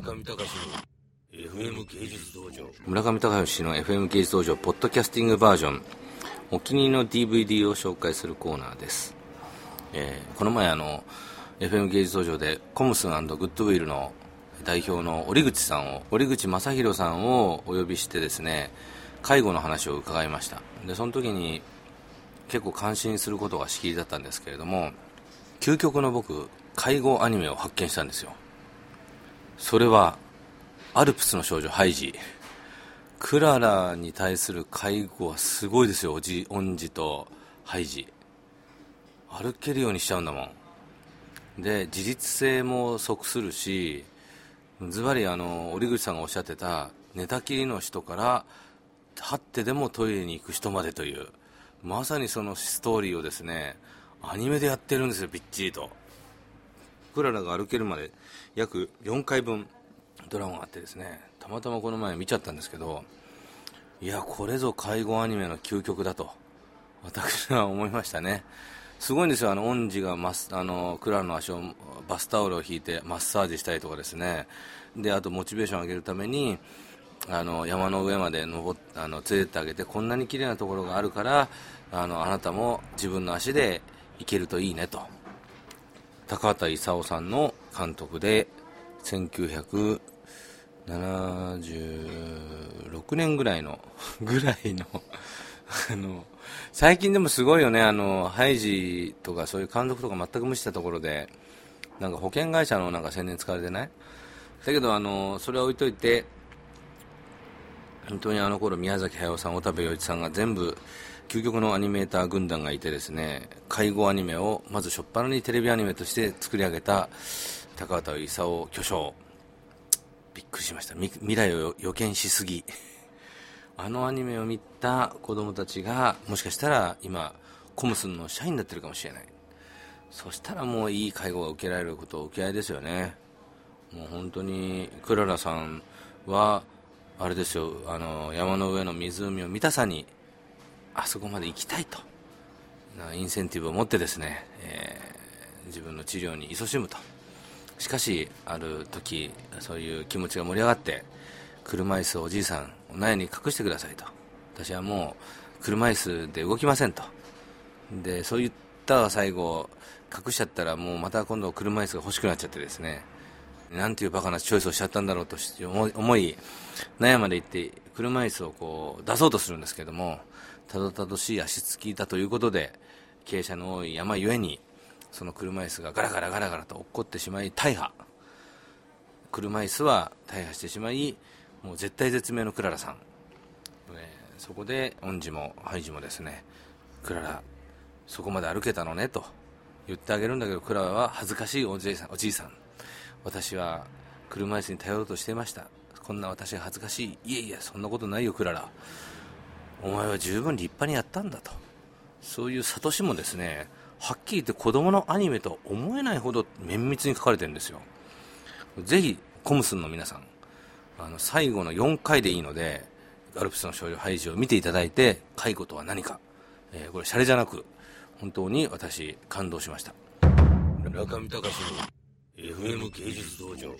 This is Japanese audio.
村上隆の FM 芸術道場。村上隆の FM 芸術道場ポッドキャスティングバージョン。お気に入りの DVD を紹介するコーナーです、えーこの前あの FM 芸術道場でコムスグッドウィルの代表の折口さんを折口正弘さんをお呼びしてですね介護の話を伺いました。でその時に結構感心することがしきりだったんですけれども究極の僕介護アニメを発見したんですよ。それはアルプスの少女ハイジ。クララに対する介護はすごいですよおじ恩師とハイジ。歩けるようにしちゃうんだもん。で自立性も即するしズバリあの折口さんがおっしゃってた寝たきりの人から立ってでもトイレに行く人までというまさにそのストーリーをですねアニメでやってるんですよびっちりと。クララが歩けるまで約4回分ドラマがあってですねたまたまこの前見ちゃったんですけどいやこれぞ介護アニメの究極だと私は思いましたね。すごいんですよ。あの恩師がマスあのクララの足をバスタオルを引いてマッサージしたりとかですね。であとモチベーションを上げるためにあの山の上まで登あの連れてってあげてこんなに綺麗なところがあるからあのあなたも自分の足で行けるといいねと。高畑勲さんの監督で1976年ぐらいの ぐらいの あの最近でもすごいよねあのハイジとかそういう監督とか全く無視したところでなんか保険会社のなんか宣伝使われてない？だけどあのそれは置いといて本当にあの頃宮崎駿さん、小田部陽一さんが全部究極のアニメーター軍団がいてですね介護アニメをまず初っ端にテレビアニメとして作り上げた高畑勲巨匠。びっくりしました。未来を予見しすぎ。あのアニメを見た子供たちがもしかしたら今コムスンの社員になってるかもしれない。そしたらもういい介護が受けられることを受け合いですよね。もう本当にクララさんはあれですよあの山の上の湖を見たさにあそこまで行きたいと。インセンティブを持ってですね、えー自分の治療に勤しむと。しかしある時そういう気持ちが盛り上がって車椅子をおじいさんお苗に隠してくださいと。私はもう車椅子で動きませんと。でそう言った最後隠しちゃったらもうまた今度車椅子が欲しくなっちゃってですね。なんていうバカなチョイスをしちゃったんだろうと思い思い悩まで行って車椅子をこう出そうとするんですけどもたどたどしい足つきだということで傾斜の多い山ゆえにその車椅子がガラガラガラガラと落っこってしまい大破車椅子は大破してしまいもう絶対絶命のクララさん、そこで恩師もハイジもですねクララそこまで歩けたのねと言ってあげるんだけどクララは恥ずかしいおじいさんおじいさん。私は車椅子に頼ろうとしていました。こんな私が恥ずかしい。いえいえそんなことないよクララ。お前は十分立派にやったんだと。そういう諭しもですねはっきり言って子供のアニメとは思えないほど綿密に書かれてるんですよ。ぜひコムスンの皆さんあの最後の4回でいいのでアルプスの少女ハイジを見ていただいて介護とは何か、えーこれシャレじゃなく本当に私感動しました。村上隆の FM 芸術道場。